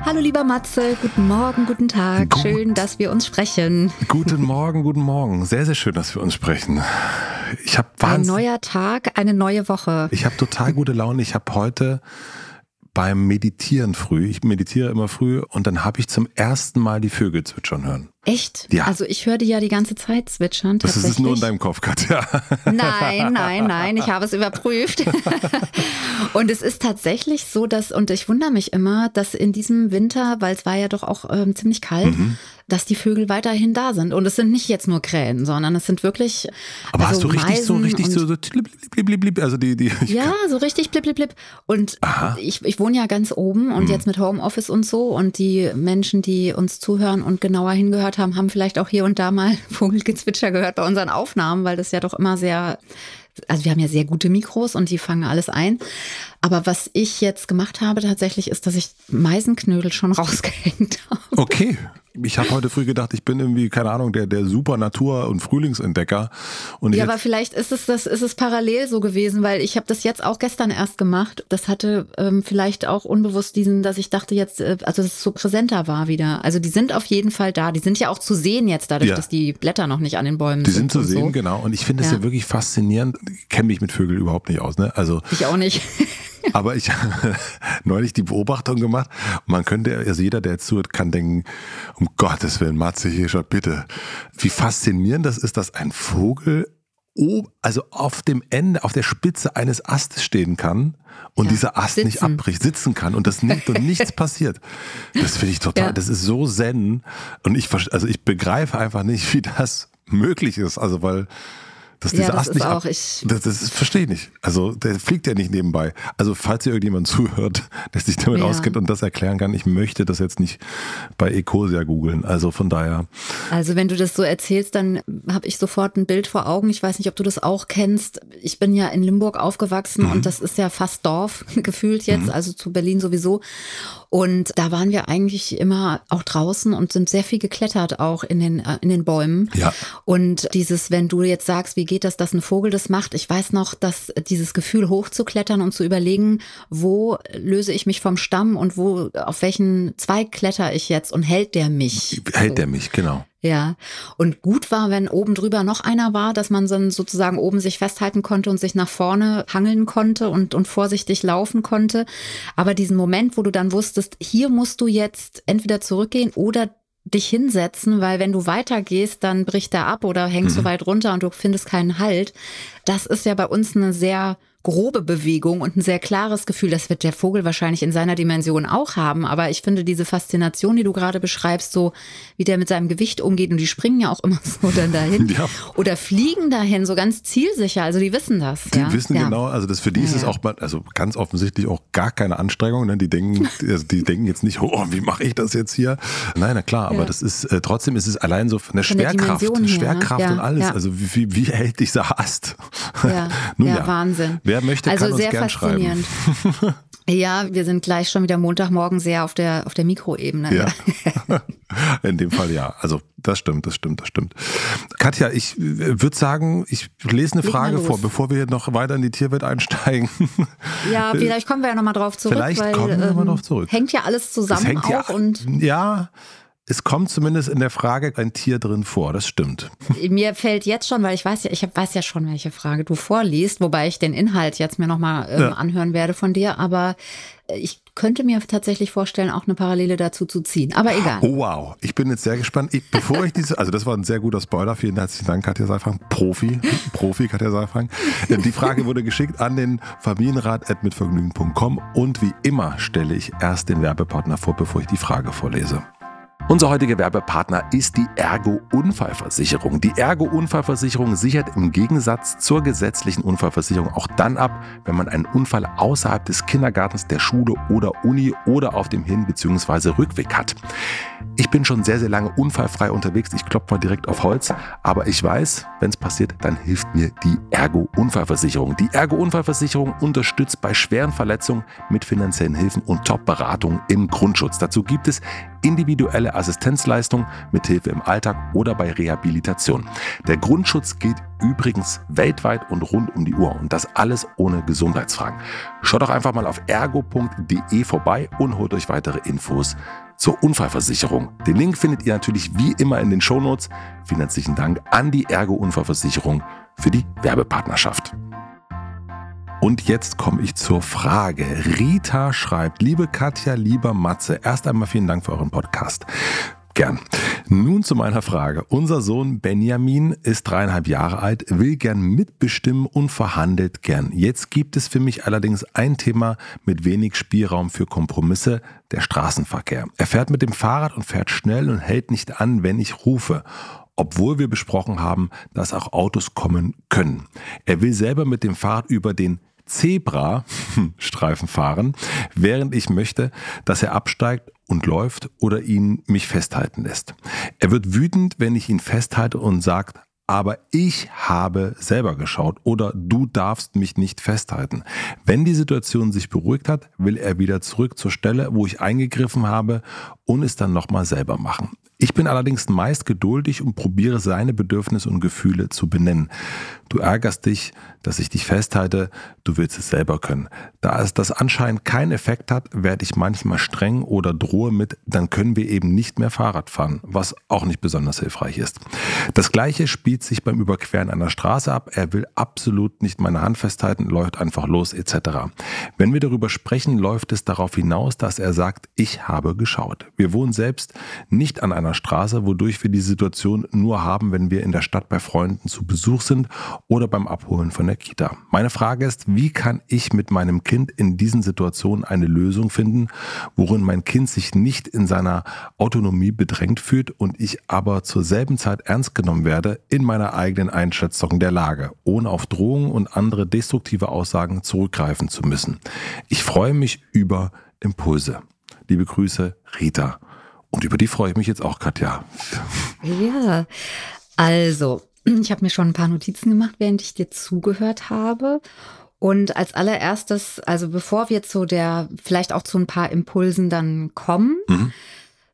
Hallo lieber Matze, guten Morgen, guten Tag. Gut. Schön, dass wir uns sprechen. Guten Morgen, guten Morgen. Sehr, sehr schön, dass wir uns sprechen. Ich habe Ein neuer Tag, eine neue Woche. Ich habe total gute Laune. Ich habe heute beim Meditieren früh, ich meditiere immer früh und dann habe ich zum ersten Mal die Vögel zwitschern hören. Echt? Ja. Also ich höre die ja die ganze Zeit zwitschern. Das ist nur in deinem Kopf, Katja. Nein, nein, nein, ich habe es überprüft. und es ist tatsächlich so, dass, und ich wundere mich immer, dass in diesem Winter, weil es war ja doch auch ähm, ziemlich kalt, mhm. Dass die Vögel weiterhin da sind. Und es sind nicht jetzt nur Krähen, sondern es sind wirklich. Aber also hast du richtig Meisen so, richtig so, so blip, blip, blip, blip, also die, die. Ja, so richtig blip, blip, blip. Und ich, ich wohne ja ganz oben und mhm. jetzt mit Homeoffice und so und die Menschen, die uns zuhören und genauer hingehört haben, haben vielleicht auch hier und da mal Vogelgezwitscher gehört bei unseren Aufnahmen, weil das ja doch immer sehr also wir haben ja sehr gute Mikros und die fangen alles ein. Aber was ich jetzt gemacht habe tatsächlich ist, dass ich Meisenknödel schon rausgehängt habe. Okay ich habe heute früh gedacht, ich bin irgendwie, keine Ahnung, der, der super Natur- und Frühlingsentdecker. Und ja, aber vielleicht ist es das, ist es parallel so gewesen, weil ich habe das jetzt auch gestern erst gemacht. Das hatte ähm, vielleicht auch unbewusst diesen, dass ich dachte jetzt, äh, also dass es so präsenter war wieder. Also die sind auf jeden Fall da. Die sind ja auch zu sehen jetzt, dadurch, ja. dass die Blätter noch nicht an den Bäumen die sind. Die sind zu sehen, so. genau. Und ich finde es ja. ja. wirklich faszinierend. Ich kenne mich mit Vögeln überhaupt nicht aus. Ne? Also ich auch nicht. Aber ich habe neulich die Beobachtung gemacht. Man könnte, also jeder, der jetzt zuhört, kann denken, um Gottes Willen, Matze hier schon bitte. Wie faszinierend das ist, dass ein Vogel also auf dem Ende, auf der Spitze eines Astes stehen kann und ja, dieser Ast sitzen. nicht abbricht, sitzen kann und das nicht und nichts passiert. Das finde ich total, ja. das ist so zen und ich also ich begreife einfach nicht, wie das möglich ist, also weil dass dieser ja, das Ast nicht auch, ab, ich das, das verstehe ich nicht. Also der fliegt ja nicht nebenbei. Also falls hier irgendjemand zuhört, der sich damit ja. auskennt und das erklären kann, ich möchte das jetzt nicht bei Ecosia googeln. Also von daher. Also wenn du das so erzählst, dann habe ich sofort ein Bild vor Augen. Ich weiß nicht, ob du das auch kennst. Ich bin ja in Limburg aufgewachsen mhm. und das ist ja fast Dorf gefühlt jetzt, mhm. also zu Berlin sowieso. Und da waren wir eigentlich immer auch draußen und sind sehr viel geklettert auch in den, äh, in den Bäumen. Ja. Und dieses, wenn du jetzt sagst, wie geht das, dass ein Vogel das macht? Ich weiß noch, dass dieses Gefühl hochzuklettern und zu überlegen, wo löse ich mich vom Stamm und wo, auf welchen Zweig kletter ich jetzt und hält der mich? Hält der mich, genau. Ja, und gut war, wenn oben drüber noch einer war, dass man dann sozusagen oben sich festhalten konnte und sich nach vorne hangeln konnte und, und vorsichtig laufen konnte. Aber diesen Moment, wo du dann wusstest, hier musst du jetzt entweder zurückgehen oder dich hinsetzen, weil wenn du weitergehst, dann bricht er ab oder hängt mhm. so weit runter und du findest keinen Halt. Das ist ja bei uns eine sehr grobe Bewegung und ein sehr klares Gefühl. Das wird der Vogel wahrscheinlich in seiner Dimension auch haben. Aber ich finde diese Faszination, die du gerade beschreibst, so wie der mit seinem Gewicht umgeht und die springen ja auch immer so dann dahin ja. oder fliegen dahin, so ganz zielsicher. Also die wissen das. Die ja? wissen ja. genau, also das für die ist es auch also ganz offensichtlich auch gar keine Anstrengung. Ne? Die denken, also die denken jetzt nicht, oh, wie mache ich das jetzt hier? Nein, na klar, aber das ist äh, trotzdem ist es allein so eine Schwerkraft, Schwerkraft und alles. Also wie, wie, hält dieser Ast? Ja, Nun, ja, Wahnsinn. Wer möchte, also kann uns gern faszinierend. schreiben. Ja, wir sind gleich schon wieder Montagmorgen sehr auf der, auf der Mikroebene. Ja. In dem Fall ja. Also das stimmt, das stimmt, das stimmt. Katja, ich würde sagen, ich lese eine Leg Frage vor, bevor wir noch weiter in die Tierwelt einsteigen. Ja, vielleicht kommen wir ja nochmal drauf zurück. Vielleicht weil, kommen wir ähm, nochmal drauf zurück. Hängt ja alles zusammen hängt auch ja, und ja, es kommt zumindest in der Frage ein Tier drin vor, das stimmt. Mir fällt jetzt schon, weil ich weiß ja, ich weiß ja schon, welche Frage du vorliest, wobei ich den Inhalt jetzt mir nochmal ähm, ja. anhören werde von dir, aber ich könnte mir tatsächlich vorstellen, auch eine Parallele dazu zu ziehen. Aber egal. Oh, wow, ich bin jetzt sehr gespannt. Ich, bevor ich diese, also das war ein sehr guter Spoiler. Vielen herzlichen Dank, Katja Seifang. Profi, Profi, Katja Seifang. Die Frage wurde geschickt an den Familienrat.mitvergnügen.com und wie immer stelle ich erst den Werbepartner vor, bevor ich die Frage vorlese. Unser heutiger Werbepartner ist die Ergo Unfallversicherung. Die Ergo Unfallversicherung sichert im Gegensatz zur gesetzlichen Unfallversicherung auch dann ab, wenn man einen Unfall außerhalb des Kindergartens, der Schule oder Uni oder auf dem Hin- bzw. Rückweg hat. Ich bin schon sehr, sehr lange unfallfrei unterwegs. Ich klopfe mal direkt auf Holz. Aber ich weiß, wenn es passiert, dann hilft mir die Ergo Unfallversicherung. Die Ergo Unfallversicherung unterstützt bei schweren Verletzungen mit finanziellen Hilfen und Top-Beratung im Grundschutz. Dazu gibt es individuelle Assistenzleistung mit Hilfe im Alltag oder bei Rehabilitation. Der Grundschutz gilt übrigens weltweit und rund um die Uhr und das alles ohne Gesundheitsfragen. Schaut doch einfach mal auf ergo.de vorbei und holt euch weitere Infos zur Unfallversicherung. Den Link findet ihr natürlich wie immer in den Shownotes. Vielen herzlichen Dank an die Ergo Unfallversicherung für die Werbepartnerschaft. Und jetzt komme ich zur Frage. Rita schreibt, liebe Katja, lieber Matze, erst einmal vielen Dank für euren Podcast. Gern. Nun zu meiner Frage. Unser Sohn Benjamin ist dreieinhalb Jahre alt, will gern mitbestimmen und verhandelt gern. Jetzt gibt es für mich allerdings ein Thema mit wenig Spielraum für Kompromisse, der Straßenverkehr. Er fährt mit dem Fahrrad und fährt schnell und hält nicht an, wenn ich rufe obwohl wir besprochen haben, dass auch Autos kommen können. Er will selber mit dem Fahrrad über den Zebra-Streifen fahren, während ich möchte, dass er absteigt und läuft oder ihn mich festhalten lässt. Er wird wütend, wenn ich ihn festhalte und sagt, aber ich habe selber geschaut oder du darfst mich nicht festhalten. Wenn die Situation sich beruhigt hat, will er wieder zurück zur Stelle, wo ich eingegriffen habe und es dann nochmal selber machen. Ich bin allerdings meist geduldig und probiere seine Bedürfnisse und Gefühle zu benennen. Du ärgerst dich, dass ich dich festhalte, du willst es selber können. Da es das anscheinend keinen Effekt hat, werde ich manchmal streng oder drohe mit, dann können wir eben nicht mehr Fahrrad fahren, was auch nicht besonders hilfreich ist. Das gleiche spielt sich beim Überqueren einer Straße ab. Er will absolut nicht meine Hand festhalten, läuft einfach los etc. Wenn wir darüber sprechen, läuft es darauf hinaus, dass er sagt, ich habe geschaut. Wir wohnen selbst nicht an einer Straße, wodurch wir die Situation nur haben, wenn wir in der Stadt bei Freunden zu Besuch sind oder beim Abholen von der Kita. Meine Frage ist, wie kann ich mit meinem Kind in diesen Situationen eine Lösung finden, worin mein Kind sich nicht in seiner Autonomie bedrängt fühlt und ich aber zur selben Zeit ernst genommen werde in meiner eigenen Einschätzung der Lage, ohne auf Drohungen und andere destruktive Aussagen zurückgreifen zu müssen. Ich freue mich über Impulse. Liebe Grüße, Rita. Und über die freue ich mich jetzt auch, Katja. Ja, also ich habe mir schon ein paar Notizen gemacht, während ich dir zugehört habe. Und als allererstes, also bevor wir zu der, vielleicht auch zu ein paar Impulsen dann kommen mhm.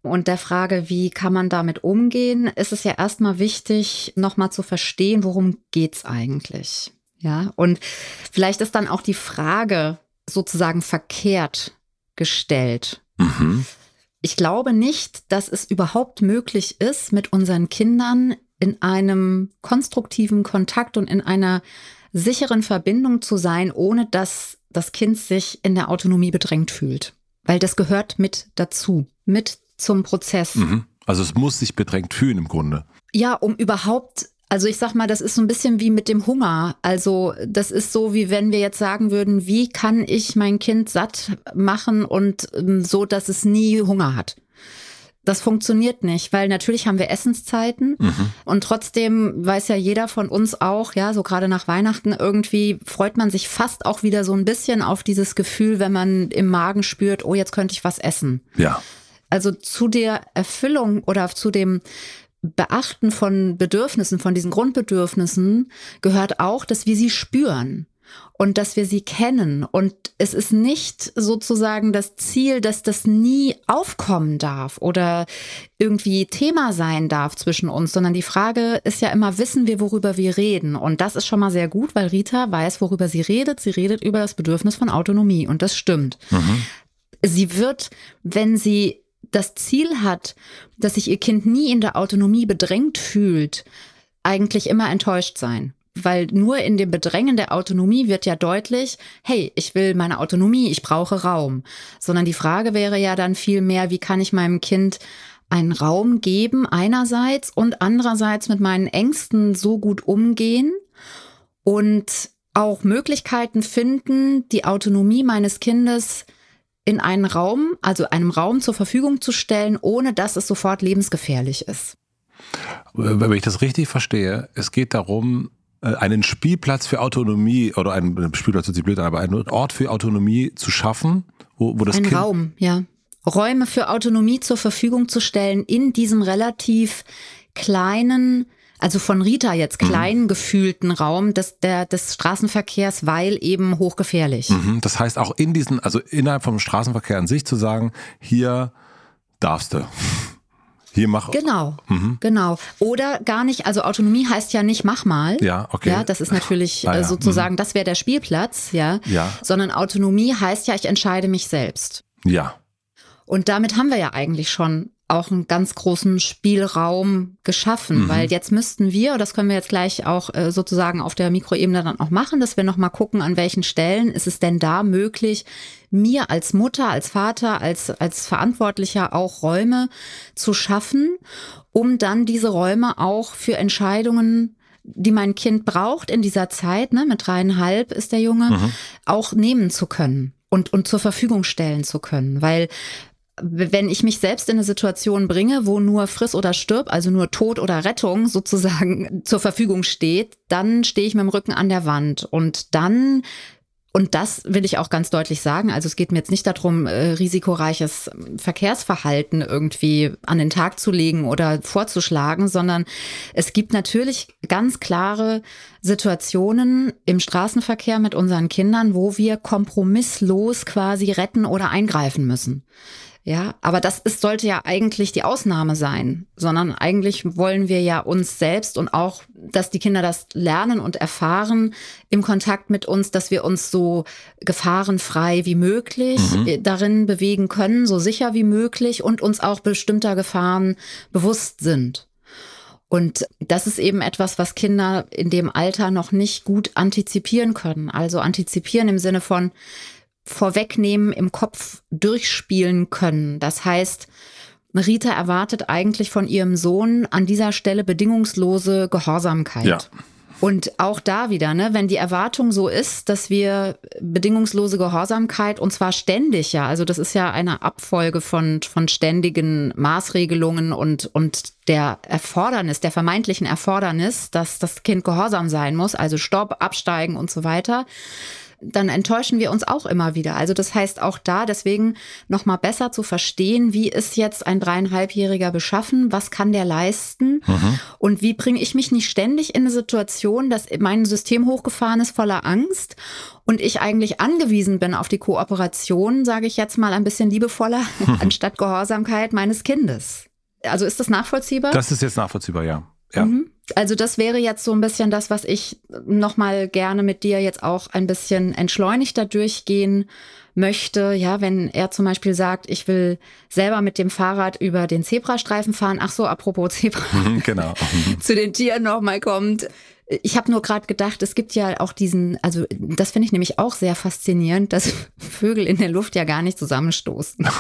und der Frage, wie kann man damit umgehen, ist es ja erstmal wichtig, nochmal zu verstehen, worum geht's eigentlich. Ja, und vielleicht ist dann auch die Frage sozusagen verkehrt gestellt. Mhm. Ich glaube nicht, dass es überhaupt möglich ist, mit unseren Kindern in einem konstruktiven Kontakt und in einer sicheren Verbindung zu sein, ohne dass das Kind sich in der Autonomie bedrängt fühlt. Weil das gehört mit dazu, mit zum Prozess. Mhm. Also es muss sich bedrängt fühlen im Grunde. Ja, um überhaupt also ich sag mal, das ist so ein bisschen wie mit dem Hunger. Also das ist so, wie wenn wir jetzt sagen würden, wie kann ich mein Kind satt machen und ähm, so, dass es nie Hunger hat. Das funktioniert nicht, weil natürlich haben wir Essenszeiten mhm. und trotzdem weiß ja jeder von uns auch, ja, so gerade nach Weihnachten irgendwie freut man sich fast auch wieder so ein bisschen auf dieses Gefühl, wenn man im Magen spürt, oh, jetzt könnte ich was essen. Ja. Also zu der Erfüllung oder zu dem Beachten von Bedürfnissen, von diesen Grundbedürfnissen gehört auch, dass wir sie spüren und dass wir sie kennen. Und es ist nicht sozusagen das Ziel, dass das nie aufkommen darf oder irgendwie Thema sein darf zwischen uns, sondern die Frage ist ja immer, wissen wir, worüber wir reden? Und das ist schon mal sehr gut, weil Rita weiß, worüber sie redet. Sie redet über das Bedürfnis von Autonomie und das stimmt. Mhm. Sie wird, wenn sie das Ziel hat, dass sich ihr Kind nie in der Autonomie bedrängt fühlt, eigentlich immer enttäuscht sein. Weil nur in dem Bedrängen der Autonomie wird ja deutlich, hey, ich will meine Autonomie, ich brauche Raum. Sondern die Frage wäre ja dann viel mehr, wie kann ich meinem Kind einen Raum geben einerseits und andererseits mit meinen Ängsten so gut umgehen und auch Möglichkeiten finden, die Autonomie meines Kindes in einen Raum, also einem Raum zur Verfügung zu stellen, ohne dass es sofort lebensgefährlich ist. Wenn ich das richtig verstehe, es geht darum, äh, einen Spielplatz für Autonomie oder einen Spielplatz hört sich blöd an, aber einen Ort für Autonomie zu schaffen, wo, wo das Ein Kind Raum, ja. Räume für Autonomie zur Verfügung zu stellen in diesem relativ kleinen, also von Rita jetzt Mhm. klein gefühlten Raum des, der, des Straßenverkehrs, weil eben hochgefährlich. Mhm, Das heißt auch in diesen, also innerhalb vom Straßenverkehr an sich zu sagen, hier darfst du. Hier mach. Genau, Mhm. genau. Oder gar nicht, also Autonomie heißt ja nicht mach mal. Ja, okay. Ja, das ist natürlich Ah, ja. äh, sozusagen, das wäre der Spielplatz, ja. Ja. Sondern Autonomie heißt ja, ich entscheide mich selbst. Ja. Und damit haben wir ja eigentlich schon auch einen ganz großen Spielraum geschaffen, weil jetzt müssten wir, das können wir jetzt gleich auch äh, sozusagen auf der Mikroebene dann auch machen, dass wir nochmal gucken, an welchen Stellen ist es denn da möglich, mir als Mutter, als Vater, als, als Verantwortlicher auch Räume zu schaffen, um dann diese Räume auch für Entscheidungen die mein Kind braucht in dieser Zeit, ne, mit dreieinhalb ist der Junge, auch nehmen zu können und, und zur Verfügung stellen zu können. Weil wenn ich mich selbst in eine Situation bringe, wo nur Friss oder Stirb, also nur Tod oder Rettung sozusagen zur Verfügung steht, dann stehe ich mit dem Rücken an der Wand. Und dann, und das will ich auch ganz deutlich sagen, also es geht mir jetzt nicht darum, äh, risikoreiches Verkehrsverhalten irgendwie an den Tag zu legen oder vorzuschlagen, sondern es gibt natürlich ganz klare Situationen im Straßenverkehr mit unseren Kindern, wo wir kompromisslos quasi retten oder eingreifen müssen. Ja, aber das ist, sollte ja eigentlich die Ausnahme sein, sondern eigentlich wollen wir ja uns selbst und auch, dass die Kinder das lernen und erfahren im Kontakt mit uns, dass wir uns so gefahrenfrei wie möglich äh, darin bewegen können, so sicher wie möglich und uns auch bestimmter Gefahren bewusst sind. Und das ist eben etwas, was Kinder in dem Alter noch nicht gut antizipieren können. Also antizipieren im Sinne von, vorwegnehmen, im Kopf durchspielen können. Das heißt, Rita erwartet eigentlich von ihrem Sohn an dieser Stelle bedingungslose Gehorsamkeit. Ja. Und auch da wieder, ne, wenn die Erwartung so ist, dass wir bedingungslose Gehorsamkeit und zwar ständig, ja, also das ist ja eine Abfolge von, von ständigen Maßregelungen und, und der Erfordernis, der vermeintlichen Erfordernis, dass das Kind gehorsam sein muss, also Stopp, absteigen und so weiter dann enttäuschen wir uns auch immer wieder. Also das heißt auch da deswegen noch mal besser zu verstehen, wie ist jetzt ein dreieinhalbjähriger beschaffen, was kann der leisten und wie bringe ich mich nicht ständig in eine Situation, dass mein System hochgefahren ist voller Angst und ich eigentlich angewiesen bin auf die Kooperation, sage ich jetzt mal ein bisschen liebevoller, anstatt Gehorsamkeit meines Kindes. Also ist das nachvollziehbar? Das ist jetzt nachvollziehbar, ja. Ja. Mhm. Also das wäre jetzt so ein bisschen das, was ich noch mal gerne mit dir jetzt auch ein bisschen entschleunigter durchgehen möchte. Ja, wenn er zum Beispiel sagt, ich will selber mit dem Fahrrad über den Zebrastreifen fahren. Ach so, apropos Zebra, Mhm, genau. Mhm. zu den Tieren noch mal kommt. Ich habe nur gerade gedacht, es gibt ja auch diesen, also das finde ich nämlich auch sehr faszinierend, dass Vögel in der Luft ja gar nicht zusammenstoßen.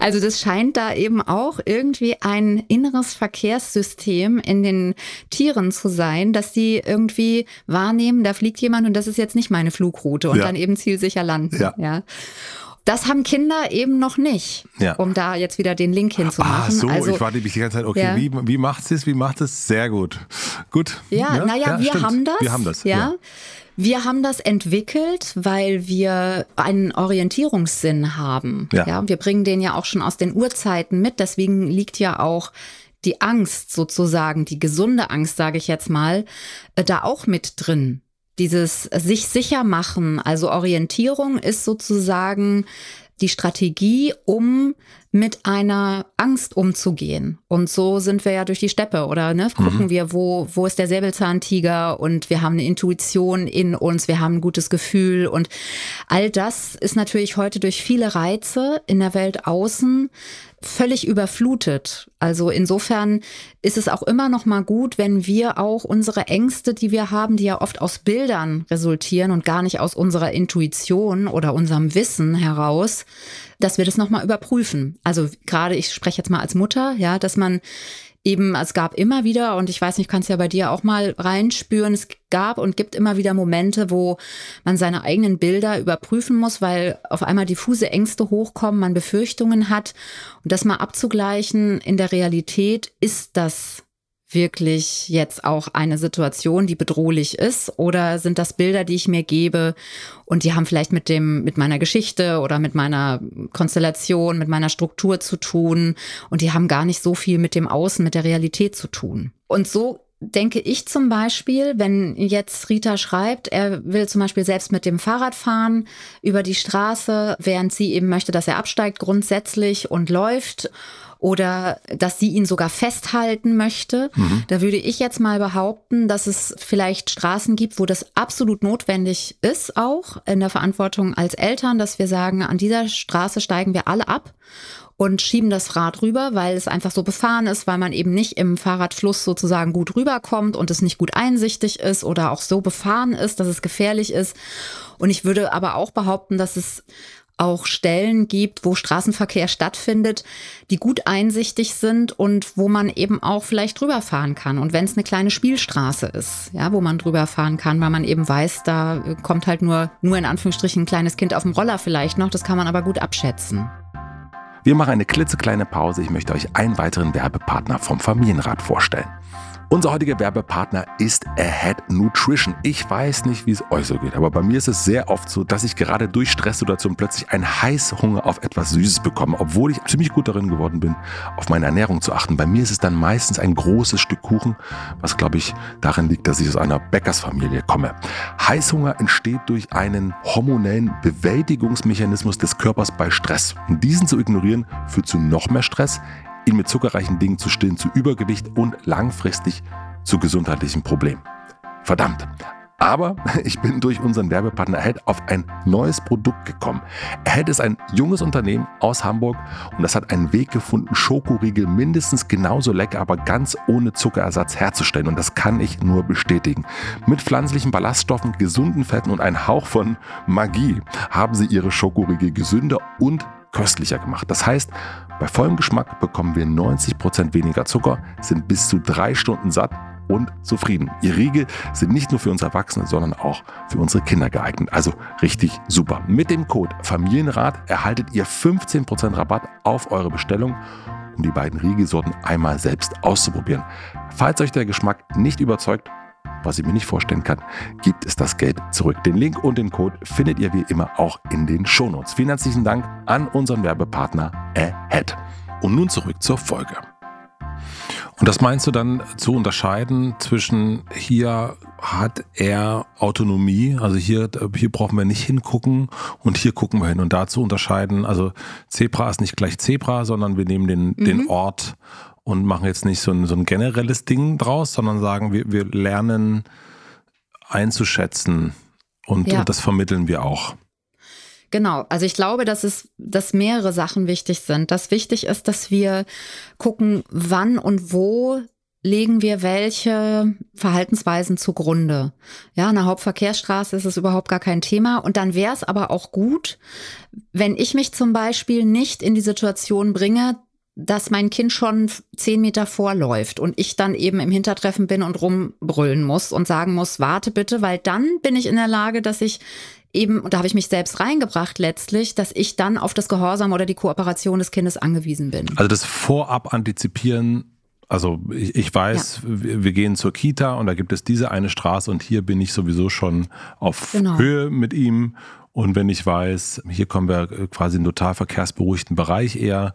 Also das scheint da eben auch irgendwie ein inneres Verkehrssystem in den Tieren zu sein, dass die irgendwie wahrnehmen, da fliegt jemand und das ist jetzt nicht meine Flugroute und Ja. dann eben zielsicher landen. Ja. ja. Das haben Kinder eben noch nicht, Ja. um da jetzt wieder den Link hinzumachen. Ah, so, also, ich war nämlich die ganze Zeit, okay, Ja. wie, wie macht es? Wie macht es? Sehr gut. Gut. Ja, naja, wir stimmt. haben das. Wir haben das. Ja. Wir haben das entwickelt, weil wir einen Orientierungssinn haben. Ja. wir bringen den ja auch schon aus den Urzeiten mit. Deswegen liegt ja auch die Angst sozusagen, die gesunde Angst, sage ich jetzt mal, äh, da auch mit drin. Dieses sich sicher machen, also Orientierung ist sozusagen die Strategie, um mit einer Angst umzugehen. Und so sind wir ja durch die Steppe oder ne, gucken mhm. wir, wo, wo ist der Säbelzahntiger und wir haben eine Intuition in uns, wir haben ein gutes Gefühl und all das ist natürlich heute durch viele Reize in der Welt außen völlig überflutet. Also insofern ist es auch immer noch mal gut, wenn wir auch unsere Ängste, die wir haben, die ja oft aus Bildern resultieren und gar nicht aus unserer Intuition oder unserem Wissen heraus, dass wir das noch mal überprüfen. Also gerade ich spreche jetzt mal als Mutter, ja, dass man eben, es gab immer wieder, und ich weiß nicht, kannst ja bei dir auch mal reinspüren, es gab und gibt immer wieder Momente, wo man seine eigenen Bilder überprüfen muss, weil auf einmal diffuse Ängste hochkommen, man Befürchtungen hat. Und das mal abzugleichen in der Realität, ist das wirklich jetzt auch eine Situation, die bedrohlich ist? Oder sind das Bilder, die ich mir gebe und die haben vielleicht mit dem, mit meiner Geschichte oder mit meiner Konstellation, mit meiner Struktur zu tun und die haben gar nicht so viel mit dem Außen, mit der Realität zu tun. Und so denke ich zum Beispiel, wenn jetzt Rita schreibt, er will zum Beispiel selbst mit dem Fahrrad fahren über die Straße, während sie eben möchte, dass er absteigt grundsätzlich und läuft oder dass sie ihn sogar festhalten möchte. Mhm. Da würde ich jetzt mal behaupten, dass es vielleicht Straßen gibt, wo das absolut notwendig ist, auch in der Verantwortung als Eltern, dass wir sagen, an dieser Straße steigen wir alle ab und schieben das Rad rüber, weil es einfach so befahren ist, weil man eben nicht im Fahrradfluss sozusagen gut rüberkommt und es nicht gut einsichtig ist oder auch so befahren ist, dass es gefährlich ist. Und ich würde aber auch behaupten, dass es auch Stellen gibt, wo Straßenverkehr stattfindet, die gut einsichtig sind und wo man eben auch vielleicht drüber fahren kann. Und wenn es eine kleine Spielstraße ist, ja, wo man drüber fahren kann, weil man eben weiß, da kommt halt nur, nur in Anführungsstrichen ein kleines Kind auf dem Roller vielleicht noch, das kann man aber gut abschätzen. Wir machen eine klitzekleine Pause. Ich möchte euch einen weiteren Werbepartner vom Familienrat vorstellen. Unser heutiger Werbepartner ist Ahead Nutrition. Ich weiß nicht, wie es euch so geht, aber bei mir ist es sehr oft so, dass ich gerade durch Stresssituationen plötzlich einen Heißhunger auf etwas Süßes bekomme, obwohl ich ziemlich gut darin geworden bin, auf meine Ernährung zu achten. Bei mir ist es dann meistens ein großes Stück Kuchen, was glaube ich darin liegt, dass ich aus einer Bäckersfamilie komme. Heißhunger entsteht durch einen hormonellen Bewältigungsmechanismus des Körpers bei Stress. Und diesen zu ignorieren führt zu noch mehr Stress, ihn mit zuckerreichen Dingen zu stillen, zu Übergewicht und langfristig zu gesundheitlichen Problemen. Verdammt. Aber ich bin durch unseren Werbepartner Ahead auf ein neues Produkt gekommen. Ahead ist ein junges Unternehmen aus Hamburg und das hat einen Weg gefunden, Schokoriegel mindestens genauso lecker, aber ganz ohne Zuckerersatz herzustellen. Und das kann ich nur bestätigen. Mit pflanzlichen Ballaststoffen, gesunden Fetten und einem Hauch von Magie haben sie ihre Schokoriegel gesünder und köstlicher gemacht. Das heißt, bei vollem Geschmack bekommen wir 90% weniger Zucker, sind bis zu drei Stunden satt und zufrieden. Ihr Riegel sind nicht nur für uns Erwachsene, sondern auch für unsere Kinder geeignet. Also richtig super. Mit dem Code Familienrat erhaltet ihr 15% Rabatt auf eure Bestellung, um die beiden Riegelsorten einmal selbst auszuprobieren. Falls euch der Geschmack nicht überzeugt, was ich mir nicht vorstellen kann, gibt es das Geld zurück. Den Link und den Code findet ihr wie immer auch in den Shownotes. Vielen herzlichen Dank an unseren Werbepartner Ahead. Und nun zurück zur Folge. Und das meinst du dann zu unterscheiden zwischen hier hat er Autonomie, also hier, hier brauchen wir nicht hingucken und hier gucken wir hin und da zu unterscheiden, also Zebra ist nicht gleich Zebra, sondern wir nehmen den, mhm. den Ort und machen jetzt nicht so ein, so ein generelles Ding draus, sondern sagen, wir, wir lernen einzuschätzen und, ja. und das vermitteln wir auch. Genau, also ich glaube, dass es, dass mehrere Sachen wichtig sind. Das wichtig ist, dass wir gucken, wann und wo legen wir welche Verhaltensweisen zugrunde. Ja, an der Hauptverkehrsstraße ist es überhaupt gar kein Thema. Und dann wäre es aber auch gut, wenn ich mich zum Beispiel nicht in die Situation bringe, dass mein Kind schon zehn Meter vorläuft und ich dann eben im Hintertreffen bin und rumbrüllen muss und sagen muss, warte bitte, weil dann bin ich in der Lage, dass ich eben, und da habe ich mich selbst reingebracht letztlich, dass ich dann auf das Gehorsam oder die Kooperation des Kindes angewiesen bin. Also das Vorab antizipieren also ich, ich weiß, ja. wir, wir, gehen zur Kita und da gibt es diese eine Straße und hier bin ich sowieso schon auf genau. Höhe mit ihm. Und wenn ich weiß, hier kommen wir quasi in total verkehrsberuhigten Bereich eher,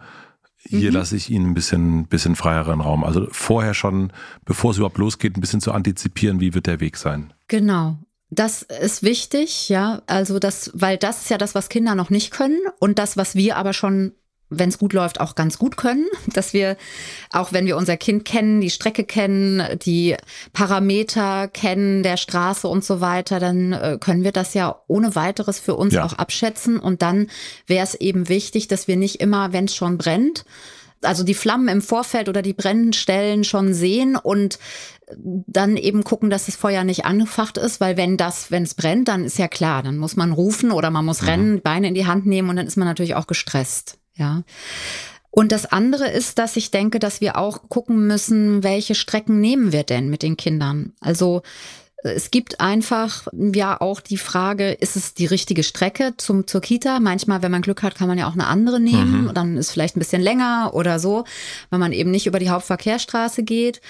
hier mhm. lasse ich Ihnen ein bisschen, bisschen freieren Raum. Also vorher schon, bevor es überhaupt losgeht, ein bisschen zu antizipieren, wie wird der Weg sein. Genau. Das ist wichtig, ja. Also das, weil das ist ja das, was Kinder noch nicht können und das, was wir aber schon wenn es gut läuft, auch ganz gut können. Dass wir, auch wenn wir unser Kind kennen, die Strecke kennen, die Parameter kennen der Straße und so weiter, dann äh, können wir das ja ohne weiteres für uns ja. auch abschätzen. Und dann wäre es eben wichtig, dass wir nicht immer, wenn es schon brennt, also die Flammen im Vorfeld oder die brennenden Stellen schon sehen und dann eben gucken, dass das Feuer nicht angefacht ist, weil wenn das, wenn es brennt, dann ist ja klar, dann muss man rufen oder man muss mhm. rennen, Beine in die Hand nehmen und dann ist man natürlich auch gestresst, ja. Und das andere ist, dass ich denke, dass wir auch gucken müssen, welche Strecken nehmen wir denn mit den Kindern? Also es gibt einfach ja auch die Frage, ist es die richtige Strecke zum, zur Kita? Manchmal, wenn man Glück hat, kann man ja auch eine andere nehmen. Mhm. Dann ist vielleicht ein bisschen länger oder so, wenn man eben nicht über die Hauptverkehrsstraße geht.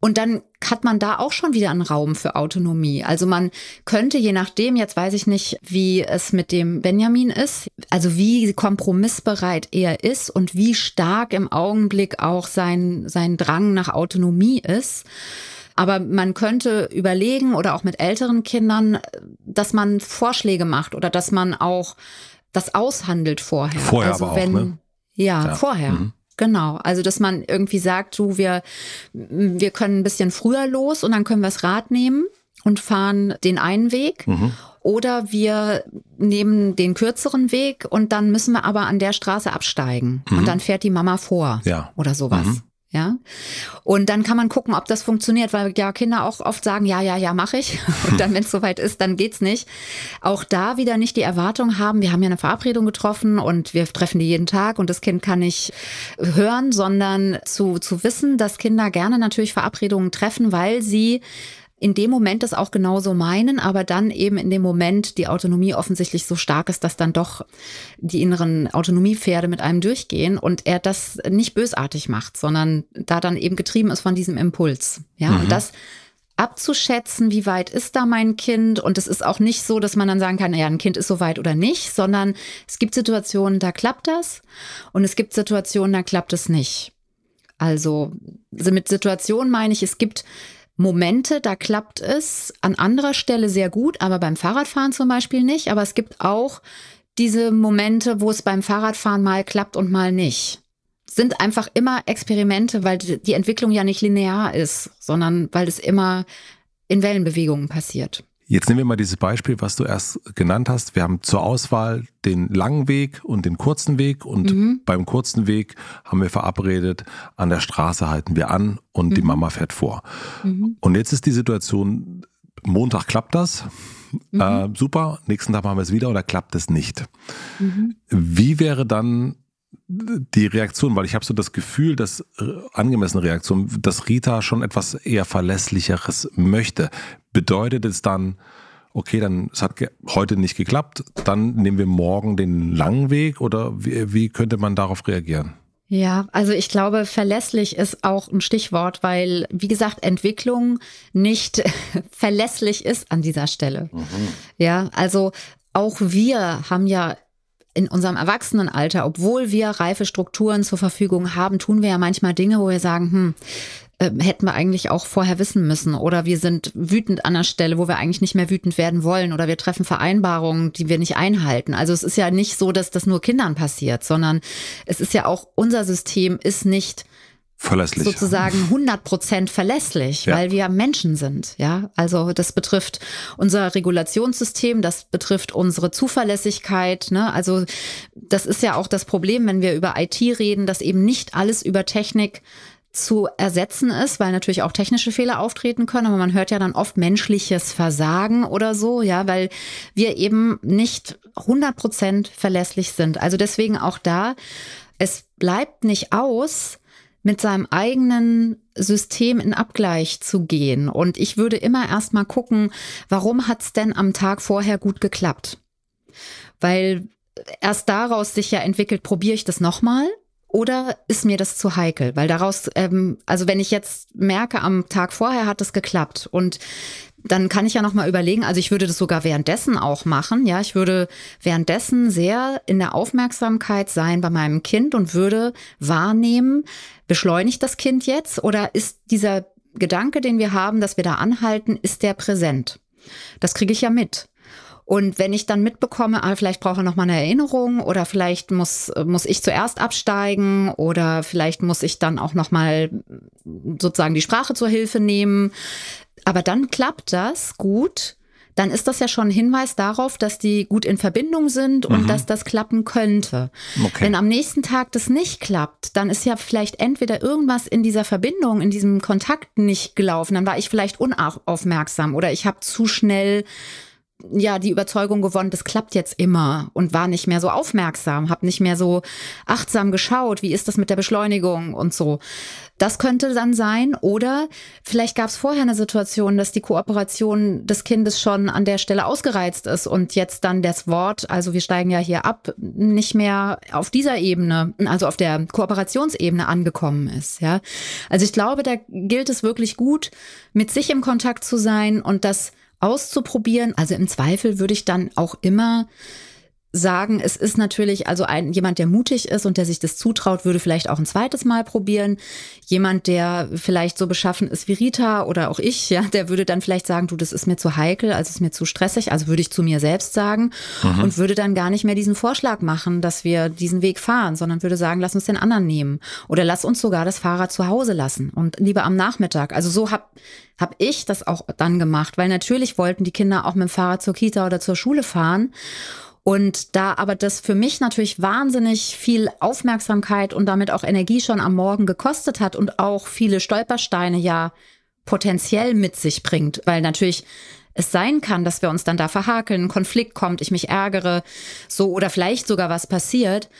Und dann hat man da auch schon wieder einen Raum für Autonomie. Also man könnte, je nachdem, jetzt weiß ich nicht, wie es mit dem Benjamin ist, also wie kompromissbereit er ist und wie stark im Augenblick auch sein, sein Drang nach Autonomie ist aber man könnte überlegen oder auch mit älteren Kindern, dass man Vorschläge macht oder dass man auch das aushandelt vorher. Vorher also aber wenn, auch, ne? Ja, ja. vorher. Mhm. Genau, also dass man irgendwie sagt, du, wir, wir können ein bisschen früher los und dann können wir das Rad nehmen und fahren den einen Weg. Mhm. Oder wir nehmen den kürzeren Weg und dann müssen wir aber an der Straße absteigen. Mhm. Und dann fährt die Mama vor. Ja. Oder sowas. Mhm. Ja. Und dann kann man gucken, ob das funktioniert, weil ja Kinder auch oft sagen, ja, ja, ja, mache ich. Und dann, wenn es soweit ist, dann geht's nicht. Auch da wieder nicht die Erwartung haben, wir haben ja eine Verabredung getroffen und wir treffen die jeden Tag und das Kind kann nicht hören, sondern zu, zu wissen, dass Kinder gerne natürlich Verabredungen treffen, weil sie in dem Moment das auch genauso meinen, aber dann eben in dem Moment die Autonomie offensichtlich so stark ist, dass dann doch die inneren Autonomiepferde mit einem durchgehen und er das nicht bösartig macht, sondern da dann eben getrieben ist von diesem Impuls. Ja, mhm. und das abzuschätzen, wie weit ist da mein Kind. Und es ist auch nicht so, dass man dann sagen kann, ja, ein Kind ist so weit oder nicht, sondern es gibt Situationen, da klappt das und es gibt Situationen, da klappt es nicht. Also mit Situationen meine ich, es gibt Momente, da klappt es an anderer Stelle sehr gut, aber beim Fahrradfahren zum Beispiel nicht. Aber es gibt auch diese Momente, wo es beim Fahrradfahren mal klappt und mal nicht. Sind einfach immer Experimente, weil die Entwicklung ja nicht linear ist, sondern weil es immer in Wellenbewegungen passiert. Jetzt nehmen wir mal dieses Beispiel, was du erst genannt hast. Wir haben zur Auswahl den langen Weg und den kurzen Weg und mhm. beim kurzen Weg haben wir verabredet, an der Straße halten wir an und mhm. die Mama fährt vor. Mhm. Und jetzt ist die Situation, Montag klappt das, mhm. äh, super, nächsten Tag machen wir es wieder oder klappt es nicht. Mhm. Wie wäre dann die Reaktion, weil ich habe so das Gefühl, dass äh, angemessene Reaktion, dass Rita schon etwas eher verlässlicheres möchte. Bedeutet es dann, okay, dann es hat heute nicht geklappt, dann nehmen wir morgen den langen Weg oder wie, wie könnte man darauf reagieren? Ja, also ich glaube, verlässlich ist auch ein Stichwort, weil, wie gesagt, Entwicklung nicht verlässlich ist an dieser Stelle. Mhm. Ja, also auch wir haben ja in unserem Erwachsenenalter, obwohl wir reife Strukturen zur Verfügung haben, tun wir ja manchmal Dinge, wo wir sagen, hm, äh, hätten wir eigentlich auch vorher wissen müssen. Oder wir sind wütend an der Stelle, wo wir eigentlich nicht mehr wütend werden wollen. Oder wir treffen Vereinbarungen, die wir nicht einhalten. Also es ist ja nicht so, dass das nur Kindern passiert, sondern es ist ja auch, unser System ist nicht verlässlich. sozusagen 100 Prozent verlässlich, ja. weil wir Menschen sind. Ja, also das betrifft unser Regulationssystem, das betrifft unsere Zuverlässigkeit. Ne? Also das ist ja auch das Problem, wenn wir über IT reden, dass eben nicht alles über Technik zu ersetzen ist, weil natürlich auch technische Fehler auftreten können, aber man hört ja dann oft menschliches Versagen oder so, ja, weil wir eben nicht 100 Prozent verlässlich sind. Also deswegen auch da, es bleibt nicht aus, mit seinem eigenen System in Abgleich zu gehen. Und ich würde immer erst mal gucken, warum hat's denn am Tag vorher gut geklappt? Weil erst daraus sich ja entwickelt, probiere ich das nochmal oder ist mir das zu heikel? Weil daraus, ähm, also wenn ich jetzt merke, am Tag vorher hat es geklappt und dann kann ich ja noch mal überlegen, also ich würde das sogar währenddessen auch machen, ja, ich würde währenddessen sehr in der Aufmerksamkeit sein bei meinem Kind und würde wahrnehmen, beschleunigt das Kind jetzt oder ist dieser Gedanke, den wir haben, dass wir da anhalten, ist der präsent? Das kriege ich ja mit. Und wenn ich dann mitbekomme, ah, vielleicht brauche er noch mal eine Erinnerung oder vielleicht muss, muss ich zuerst absteigen oder vielleicht muss ich dann auch noch mal sozusagen die Sprache zur Hilfe nehmen. Aber dann klappt das gut dann ist das ja schon ein Hinweis darauf, dass die gut in Verbindung sind und mhm. dass das klappen könnte. Okay. Wenn am nächsten Tag das nicht klappt, dann ist ja vielleicht entweder irgendwas in dieser Verbindung, in diesem Kontakt nicht gelaufen. Dann war ich vielleicht unaufmerksam oder ich habe zu schnell ja die Überzeugung gewonnen, das klappt jetzt immer und war nicht mehr so aufmerksam, habe nicht mehr so achtsam geschaut, wie ist das mit der Beschleunigung und so. Das könnte dann sein. Oder vielleicht gab es vorher eine Situation, dass die Kooperation des Kindes schon an der Stelle ausgereizt ist und jetzt dann das Wort, also wir steigen ja hier ab, nicht mehr auf dieser Ebene, also auf der Kooperationsebene angekommen ist. Ja, also ich glaube, da gilt es wirklich gut, mit sich im Kontakt zu sein und das auszuprobieren. Also im Zweifel würde ich dann auch immer sagen, es ist natürlich also ein jemand, der mutig ist und der sich das zutraut, würde vielleicht auch ein zweites Mal probieren. Jemand, der vielleicht so beschaffen ist wie Rita oder auch ich, ja, der würde dann vielleicht sagen, du, das ist mir zu heikel, also ist mir zu stressig, also würde ich zu mir selbst sagen mhm. und würde dann gar nicht mehr diesen Vorschlag machen, dass wir diesen Weg fahren, sondern würde sagen, lass uns den anderen nehmen oder lass uns sogar das Fahrrad zu Hause lassen und lieber am Nachmittag. Also so hab habe ich das auch dann gemacht, weil natürlich wollten die Kinder auch mit dem Fahrrad zur Kita oder zur Schule fahren. Und da aber das für mich natürlich wahnsinnig viel Aufmerksamkeit und damit auch Energie schon am Morgen gekostet hat und auch viele Stolpersteine ja potenziell mit sich bringt, weil natürlich es sein kann, dass wir uns dann da verhakeln, ein Konflikt kommt, ich mich ärgere, so oder vielleicht sogar was passiert,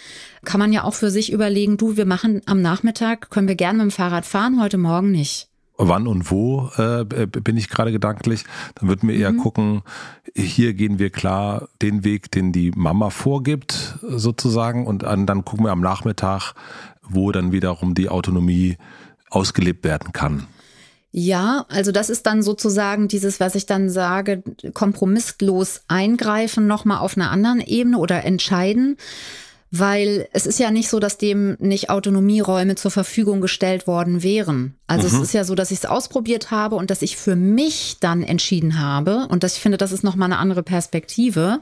kann man ja auch für sich überlegen, du, wir machen am Nachmittag, können wir gerne mit dem Fahrrad fahren, heute Morgen nicht wann und wo äh, bin ich gerade gedanklich. Dann würden wir eher mhm. gucken, hier gehen wir klar den Weg, den die Mama vorgibt, sozusagen. Und dann, dann gucken wir am Nachmittag, wo dann wiederum die Autonomie ausgelebt werden kann. Ja, also das ist dann sozusagen dieses, was ich dann sage, kompromisslos eingreifen, nochmal auf einer anderen Ebene oder entscheiden weil es ist ja nicht so, dass dem nicht Autonomieräume zur Verfügung gestellt worden wären. Also mhm. es ist ja so, dass ich es ausprobiert habe und dass ich für mich dann entschieden habe und dass ich finde, das ist noch mal eine andere Perspektive,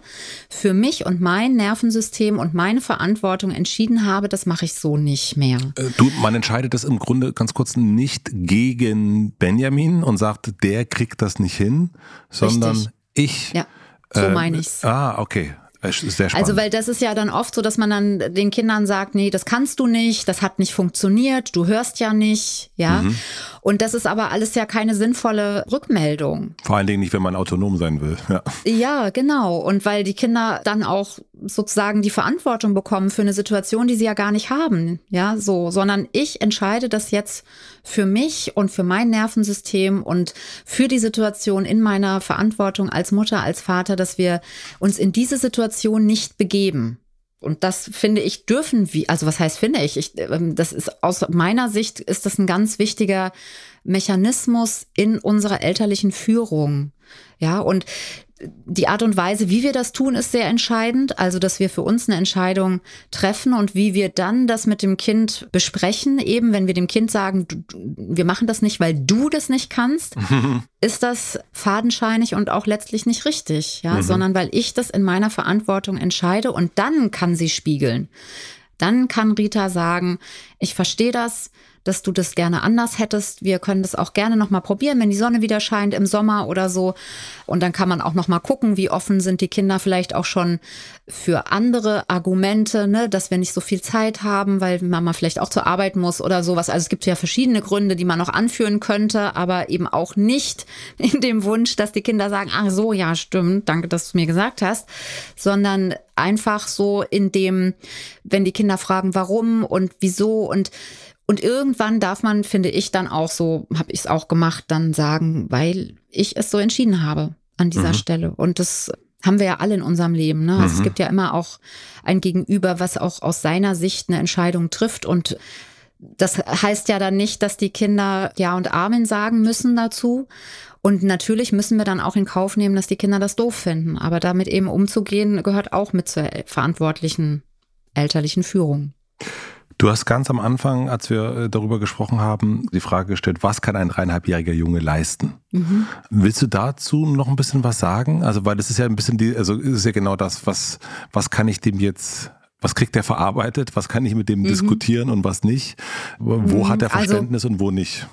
für mich und mein Nervensystem und meine Verantwortung entschieden habe, das mache ich so nicht mehr. Äh, du, man entscheidet das im Grunde ganz kurz nicht gegen Benjamin und sagt, der kriegt das nicht hin, sondern Richtig. ich. Ja, so äh, meine ich's. Ah, okay. Sehr also, weil das ist ja dann oft so, dass man dann den Kindern sagt, nee, das kannst du nicht, das hat nicht funktioniert, du hörst ja nicht, ja. Mhm. Und das ist aber alles ja keine sinnvolle Rückmeldung. Vor allen Dingen nicht, wenn man autonom sein will. Ja, ja genau. Und weil die Kinder dann auch sozusagen die Verantwortung bekommen für eine Situation, die sie ja gar nicht haben, ja, so, sondern ich entscheide das jetzt für mich und für mein Nervensystem und für die Situation in meiner Verantwortung als Mutter, als Vater, dass wir uns in diese Situation nicht begeben. Und das finde ich dürfen wir, also was heißt finde ich? ich? Ähm, das ist aus meiner Sicht ist das ein ganz wichtiger Mechanismus in unserer elterlichen Führung. Ja, und die Art und Weise, wie wir das tun, ist sehr entscheidend. Also, dass wir für uns eine Entscheidung treffen und wie wir dann das mit dem Kind besprechen. Eben, wenn wir dem Kind sagen, du, wir machen das nicht, weil du das nicht kannst, ist das fadenscheinig und auch letztlich nicht richtig, ja, mhm. sondern weil ich das in meiner Verantwortung entscheide und dann kann sie spiegeln. Dann kann Rita sagen, ich verstehe das, dass du das gerne anders hättest. Wir können das auch gerne noch mal probieren, wenn die Sonne wieder scheint im Sommer oder so. Und dann kann man auch noch mal gucken, wie offen sind die Kinder vielleicht auch schon für andere Argumente, ne, dass wir nicht so viel Zeit haben, weil Mama vielleicht auch zur Arbeit muss oder sowas. Also es gibt ja verschiedene Gründe, die man noch anführen könnte, aber eben auch nicht in dem Wunsch, dass die Kinder sagen, ach so, ja, stimmt, danke, dass du mir gesagt hast, sondern einfach so in dem, wenn die Kinder fragen, warum und wieso und und irgendwann darf man, finde ich, dann auch so, habe ich es auch gemacht, dann sagen, weil ich es so entschieden habe an dieser mhm. Stelle. Und das haben wir ja alle in unserem Leben. Ne? Also mhm. Es gibt ja immer auch ein Gegenüber, was auch aus seiner Sicht eine Entscheidung trifft. Und das heißt ja dann nicht, dass die Kinder Ja und Amen sagen müssen dazu. Und natürlich müssen wir dann auch in Kauf nehmen, dass die Kinder das doof finden. Aber damit eben umzugehen, gehört auch mit zur verantwortlichen elterlichen Führung. Du hast ganz am Anfang, als wir äh, darüber gesprochen haben, die Frage gestellt, was kann ein dreieinhalbjähriger Junge leisten? Mhm. Willst du dazu noch ein bisschen was sagen? Also, weil das ist ja ein bisschen die, also ist ja genau das, was, was kann ich dem jetzt was kriegt er verarbeitet, was kann ich mit dem mhm. diskutieren und was nicht, wo mhm. hat er also Verständnis also, und wo nicht.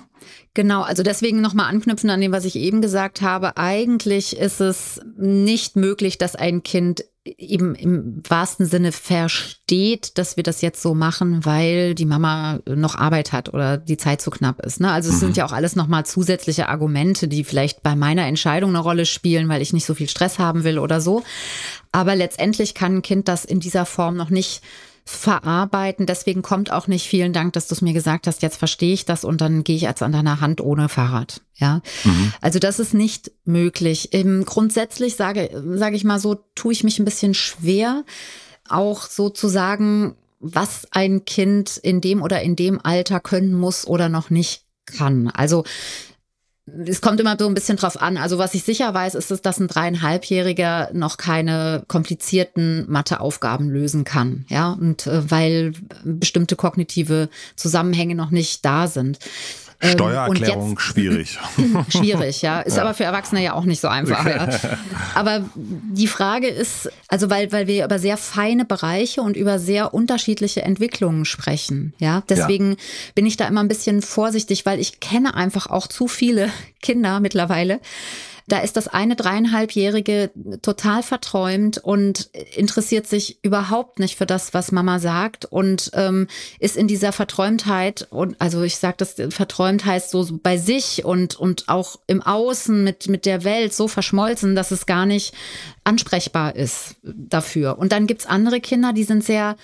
Genau, also deswegen nochmal anknüpfen an dem, was ich eben gesagt habe. Eigentlich ist es nicht möglich, dass ein Kind eben im wahrsten Sinne versteht, dass wir das jetzt so machen, weil die Mama noch Arbeit hat oder die Zeit zu knapp ist. Ne? Also es mhm. sind ja auch alles nochmal zusätzliche Argumente, die vielleicht bei meiner Entscheidung eine Rolle spielen, weil ich nicht so viel Stress haben will oder so. Aber letztendlich kann ein Kind das in dieser Form noch nicht verarbeiten. Deswegen kommt auch nicht vielen Dank, dass du es mir gesagt hast. Jetzt verstehe ich das und dann gehe ich jetzt an deiner Hand ohne Fahrrad. Ja, mhm. also das ist nicht möglich. Ähm, grundsätzlich sage, sage ich mal so, tue ich mich ein bisschen schwer, auch so zu sagen, was ein Kind in dem oder in dem Alter können muss oder noch nicht kann. Also es kommt immer so ein bisschen drauf an. Also was ich sicher weiß, ist, es, dass ein dreieinhalbjähriger noch keine komplizierten Matheaufgaben lösen kann. Ja, und äh, weil bestimmte kognitive Zusammenhänge noch nicht da sind. Ähm, Steuererklärung jetzt, schwierig. schwierig, ja. Ist ja. aber für Erwachsene ja auch nicht so einfach. Ja. Aber die Frage ist, also weil, weil wir über sehr feine Bereiche und über sehr unterschiedliche Entwicklungen sprechen. Ja, deswegen ja. bin ich da immer ein bisschen vorsichtig, weil ich kenne einfach auch zu viele Kinder mittlerweile, da ist das eine dreieinhalbjährige total verträumt und interessiert sich überhaupt nicht für das, was Mama sagt und ähm, ist in dieser Verträumtheit und also ich sage das verträumt heißt so, so bei sich und und auch im Außen mit mit der Welt so verschmolzen, dass es gar nicht ansprechbar ist dafür. Und dann gibt's andere Kinder, die sind sehr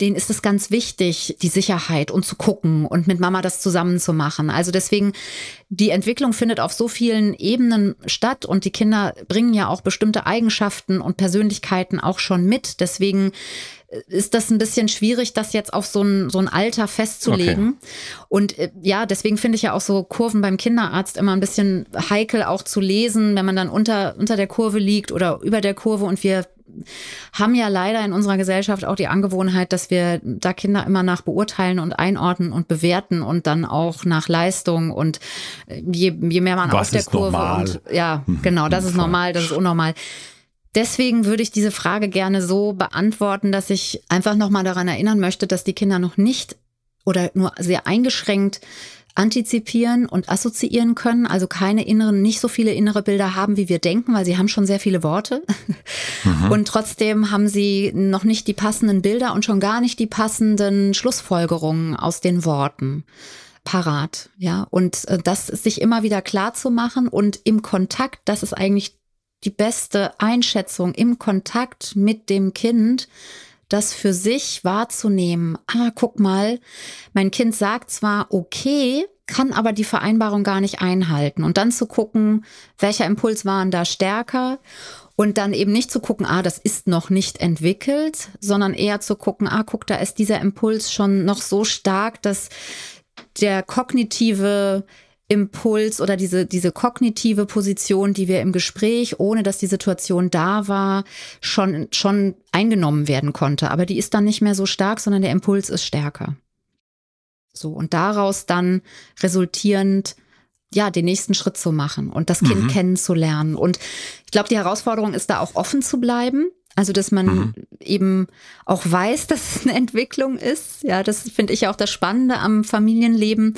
denen ist es ganz wichtig, die Sicherheit und zu gucken und mit Mama das zusammen zu machen. Also deswegen, die Entwicklung findet auf so vielen Ebenen statt und die Kinder bringen ja auch bestimmte Eigenschaften und Persönlichkeiten auch schon mit. Deswegen äh, ist das ein bisschen schwierig, das jetzt auf so ein, so ein Alter festzulegen. Okay. Und äh, ja, deswegen finde ich ja auch so Kurven beim Kinderarzt immer ein bisschen heikel auch zu lesen, wenn man dann unter, unter der Kurve liegt oder über der Kurve und wir haben ja leider in unserer Gesellschaft auch die Angewohnheit, dass wir da Kinder immer nach beurteilen und einordnen und bewerten und dann auch nach Leistung und äh, je, je mehr man Was auf der Kurve normal? und ja, mhm. genau, das ist normal, das ist unnormal. Deswegen würde ich diese Frage gerne so beantworten, dass ich einfach nochmal daran erinnern möchte, dass die Kinder noch nicht oder nur sehr eingeschränkt antizipieren und assoziieren können, also keine inneren, nicht so viele innere Bilder haben, wie wir denken, weil sie haben schon sehr viele Worte. Mhm. Und trotzdem haben sie noch nicht die passenden Bilder und schon gar nicht die passenden Schlussfolgerungen aus den Worten parat, ja. Und äh, das sich immer wieder klar zu machen und im Kontakt, das ist eigentlich die beste Einschätzung im Kontakt mit dem Kind, das für sich wahrzunehmen. Ah, guck mal, mein Kind sagt zwar okay, kann aber die Vereinbarung gar nicht einhalten. Und dann zu gucken, welcher Impuls waren da stärker und dann eben nicht zu gucken, ah, das ist noch nicht entwickelt, sondern eher zu gucken, ah, guck, da ist dieser Impuls schon noch so stark, dass der kognitive Impuls oder diese, diese kognitive Position, die wir im Gespräch, ohne dass die Situation da war, schon, schon eingenommen werden konnte. Aber die ist dann nicht mehr so stark, sondern der Impuls ist stärker. So, und daraus dann resultierend, ja, den nächsten Schritt zu machen und das Kind mhm. kennenzulernen. Und ich glaube, die Herausforderung ist da auch offen zu bleiben also, dass man mhm. eben auch weiß, dass es eine Entwicklung ist. Ja, das finde ich auch das Spannende am Familienleben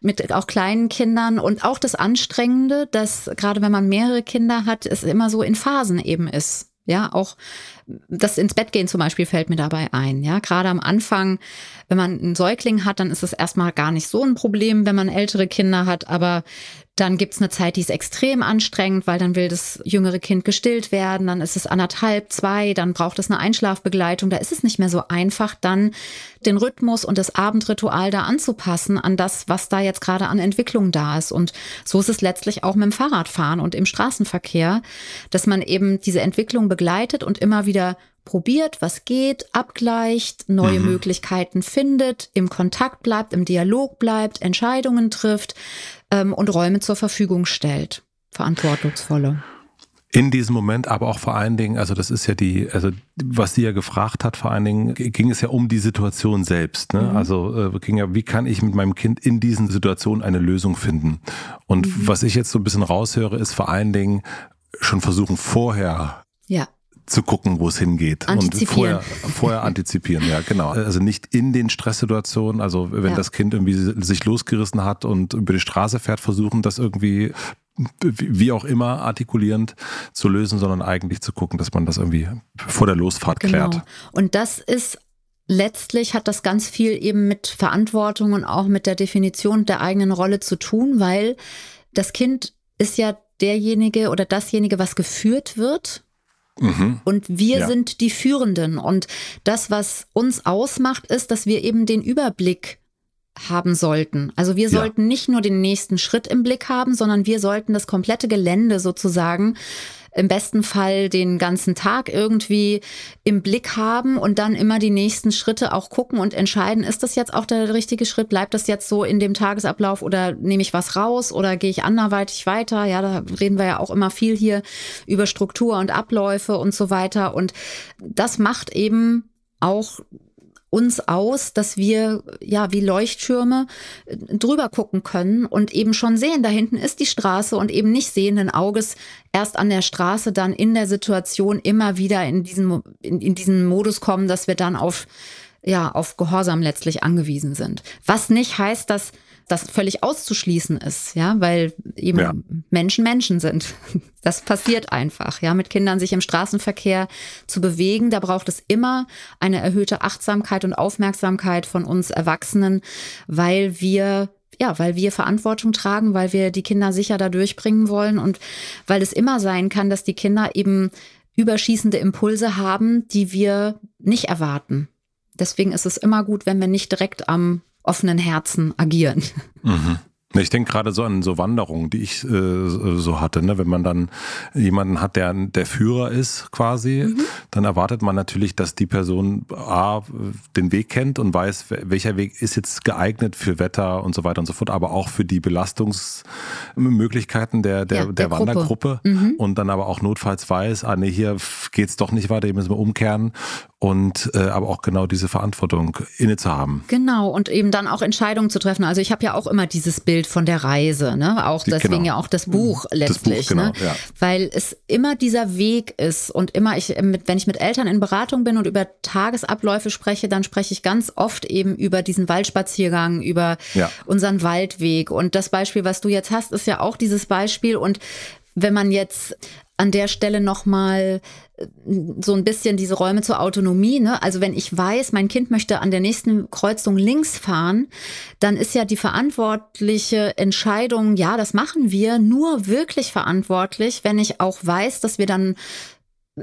mit auch kleinen Kindern und auch das Anstrengende, dass gerade wenn man mehrere Kinder hat, es immer so in Phasen eben ist. Ja, auch das ins Bett gehen zum Beispiel fällt mir dabei ein. Ja, gerade am Anfang, wenn man einen Säugling hat, dann ist es erstmal gar nicht so ein Problem, wenn man ältere Kinder hat. Aber dann gibt's eine Zeit, die ist extrem anstrengend, weil dann will das jüngere Kind gestillt werden. Dann ist es anderthalb, zwei, dann braucht es eine Einschlafbegleitung. Da ist es nicht mehr so einfach, dann den Rhythmus und das Abendritual da anzupassen an das, was da jetzt gerade an Entwicklung da ist. Und so ist es letztlich auch mit dem Fahrradfahren und im Straßenverkehr, dass man eben diese Entwicklung begleitet und immer wieder probiert, was geht, abgleicht, neue mhm. Möglichkeiten findet, im Kontakt bleibt, im Dialog bleibt, Entscheidungen trifft ähm, und Räume zur Verfügung stellt. Verantwortungsvolle. In diesem Moment, aber auch vor allen Dingen, also das ist ja die, also was sie ja gefragt hat, vor allen Dingen ging es ja um die Situation selbst. Ne? Mhm. Also äh, ging ja, wie kann ich mit meinem Kind in diesen Situationen eine Lösung finden? Und mhm. was ich jetzt so ein bisschen raushöre, ist vor allen Dingen schon versuchen vorher ja zu gucken, wo es hingeht. Und vorher, vorher antizipieren, ja, genau. Also nicht in den Stresssituationen, also wenn ja. das Kind irgendwie sich losgerissen hat und über die Straße fährt, versuchen, das irgendwie wie auch immer artikulierend zu lösen, sondern eigentlich zu gucken, dass man das irgendwie vor der Losfahrt genau. klärt. Und das ist letztlich hat das ganz viel eben mit Verantwortung und auch mit der Definition der eigenen Rolle zu tun, weil das Kind ist ja derjenige oder dasjenige, was geführt wird Mhm. Und wir ja. sind die Führenden. Und das, was uns ausmacht, ist, dass wir eben den Überblick haben sollten. Also wir sollten ja. nicht nur den nächsten Schritt im Blick haben, sondern wir sollten das komplette Gelände sozusagen im besten Fall den ganzen Tag irgendwie im Blick haben und dann immer die nächsten Schritte auch gucken und entscheiden, ist das jetzt auch der richtige Schritt? Bleibt das jetzt so in dem Tagesablauf oder nehme ich was raus oder gehe ich anderweitig weiter? Ja, da reden wir ja auch immer viel hier über Struktur und Abläufe und so weiter. Und das macht eben auch uns aus, dass wir ja wie Leuchttürme äh, drüber gucken können und eben schon sehen, da hinten ist die Straße und eben nicht sehenden Auges erst an der Straße dann in der Situation immer wieder in diesen, in, in diesen Modus kommen, dass wir dann auf ja, auf Gehorsam letztlich angewiesen sind. Was nicht heißt, dass das völlig auszuschließen ist, ja, weil eben ja. Menschen Menschen sind. Das passiert einfach, ja, mit Kindern sich im Straßenverkehr zu bewegen. Da braucht es immer eine erhöhte Achtsamkeit und Aufmerksamkeit von uns Erwachsenen, weil wir ja, weil wir Verantwortung tragen, weil wir die Kinder sicher da durchbringen wollen und weil es immer sein kann, dass die Kinder eben überschießende Impulse haben, die wir nicht erwarten. Deswegen ist es immer gut, wenn wir nicht direkt am offenen Herzen agieren. Mhm. Ich denke gerade so an so Wanderungen, die ich äh, so hatte. Ne? Wenn man dann jemanden hat, der der Führer ist quasi, mhm. dann erwartet man natürlich, dass die Person A, den Weg kennt und weiß, welcher Weg ist jetzt geeignet für Wetter und so weiter und so fort, aber auch für die Belastungsmöglichkeiten der, der, ja, der, der Wandergruppe mhm. und dann aber auch notfalls weiß, ah nee, hier geht's doch nicht weiter, hier müssen wir umkehren und äh, aber auch genau diese Verantwortung inne zu haben. Genau, und eben dann auch Entscheidungen zu treffen. Also ich habe ja auch immer dieses Bild von der Reise, ne? Auch deswegen genau. ja auch das Buch letztlich, das Buch, genau, ne? Ja. Weil es immer dieser Weg ist und immer ich, wenn ich mit Eltern in Beratung bin und über Tagesabläufe spreche, dann spreche ich ganz oft eben über diesen Waldspaziergang, über ja. unseren Waldweg. Und das Beispiel, was du jetzt hast, ist ja auch dieses Beispiel. Und wenn man jetzt an der Stelle nochmal äh, so ein bisschen diese Räume zur Autonomie. Ne? Also wenn ich weiß, mein Kind möchte an der nächsten Kreuzung links fahren, dann ist ja die verantwortliche Entscheidung, ja, das machen wir, nur wirklich verantwortlich, wenn ich auch weiß, dass wir dann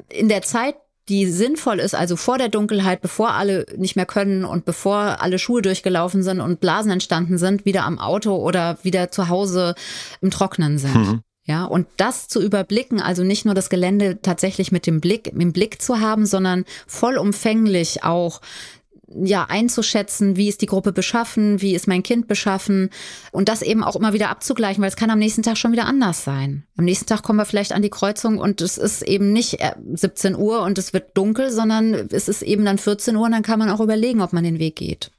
in der Zeit die sinnvoll ist, also vor der Dunkelheit, bevor alle nicht mehr können und bevor alle Schuhe durchgelaufen sind und Blasen entstanden sind, wieder am Auto oder wieder zu Hause im Trocknen sind. Mhm. Ja, und das zu überblicken, also nicht nur das Gelände tatsächlich mit dem Blick, im Blick zu haben, sondern vollumfänglich auch ja einzuschätzen, wie ist die Gruppe beschaffen, wie ist mein Kind beschaffen und das eben auch immer wieder abzugleichen, weil es kann am nächsten Tag schon wieder anders sein. Am nächsten Tag kommen wir vielleicht an die Kreuzung und es ist eben nicht 17 äh, Uhr und es wird dunkel, sondern es ist eben dann 14 Uhr und dann kann man auch überlegen, ob man den Weg geht.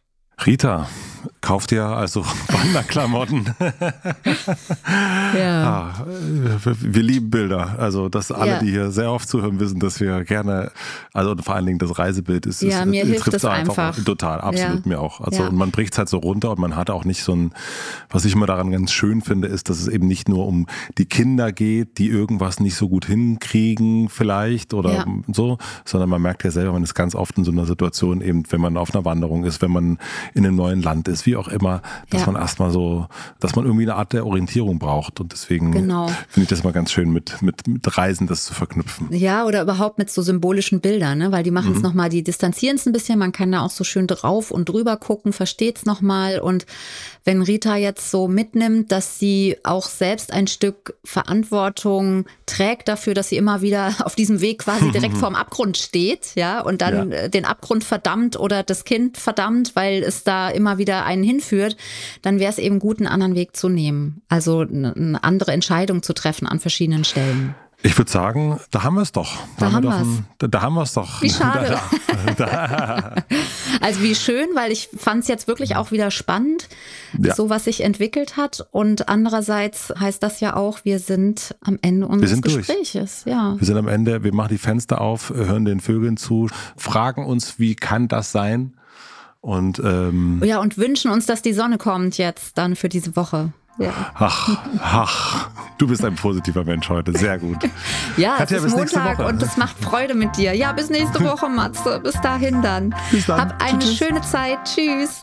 Rita, kauft ihr also Wanderklamotten? ja. Ah, wir lieben Bilder. Also, dass alle, ja. die hier sehr oft zuhören, wissen, dass wir gerne, also vor allen Dingen das Reisebild ist, ja, ist, mir hilft es einfach. einfach. Total, absolut ja. mir auch. Also, und man bricht es halt so runter und man hat auch nicht so ein, was ich immer daran ganz schön finde, ist, dass es eben nicht nur um die Kinder geht, die irgendwas nicht so gut hinkriegen, vielleicht oder so, sondern man merkt ja selber, man ist ganz oft in so einer Situation eben, wenn man auf einer Wanderung ist, wenn man in einem neuen Land ist, wie auch immer, dass ja. man erstmal so, dass man irgendwie eine Art der Orientierung braucht. Und deswegen genau. finde ich das mal ganz schön, mit, mit, mit Reisen das zu verknüpfen. Ja, oder überhaupt mit so symbolischen Bildern, ne? weil die machen es mhm. nochmal, die distanzieren es ein bisschen, man kann da auch so schön drauf und drüber gucken, versteht es nochmal. Und wenn Rita jetzt so mitnimmt, dass sie auch selbst ein Stück Verantwortung trägt dafür, dass sie immer wieder auf diesem Weg quasi direkt vorm Abgrund steht, ja, und dann ja. den Abgrund verdammt oder das Kind verdammt, weil es da immer wieder einen hinführt, dann wäre es eben gut, einen anderen Weg zu nehmen. Also eine andere Entscheidung zu treffen an verschiedenen Stellen. Ich würde sagen, da haben wir es doch. Da, haben wir es. Da, da, haben wir es doch. Wie schade. also wie schön, weil ich fand es jetzt wirklich auch wieder spannend, ja. so was sich entwickelt hat. Und andererseits heißt das ja auch, wir sind am Ende unseres Gespräches. Ja. Wir sind am Ende, wir machen die Fenster auf, hören den Vögeln zu, fragen uns, wie kann das sein? Und ähm, ja, und wünschen uns, dass die Sonne kommt jetzt dann für diese Woche. Ja. Ach, ach, du bist ein positiver Mensch heute. Sehr gut. ja, Katja, es ist Montag und es macht Freude mit dir. Ja, bis nächste Woche, Matze. Bis dahin dann. Bis dann. Hab eine Tschüss. schöne Zeit. Tschüss.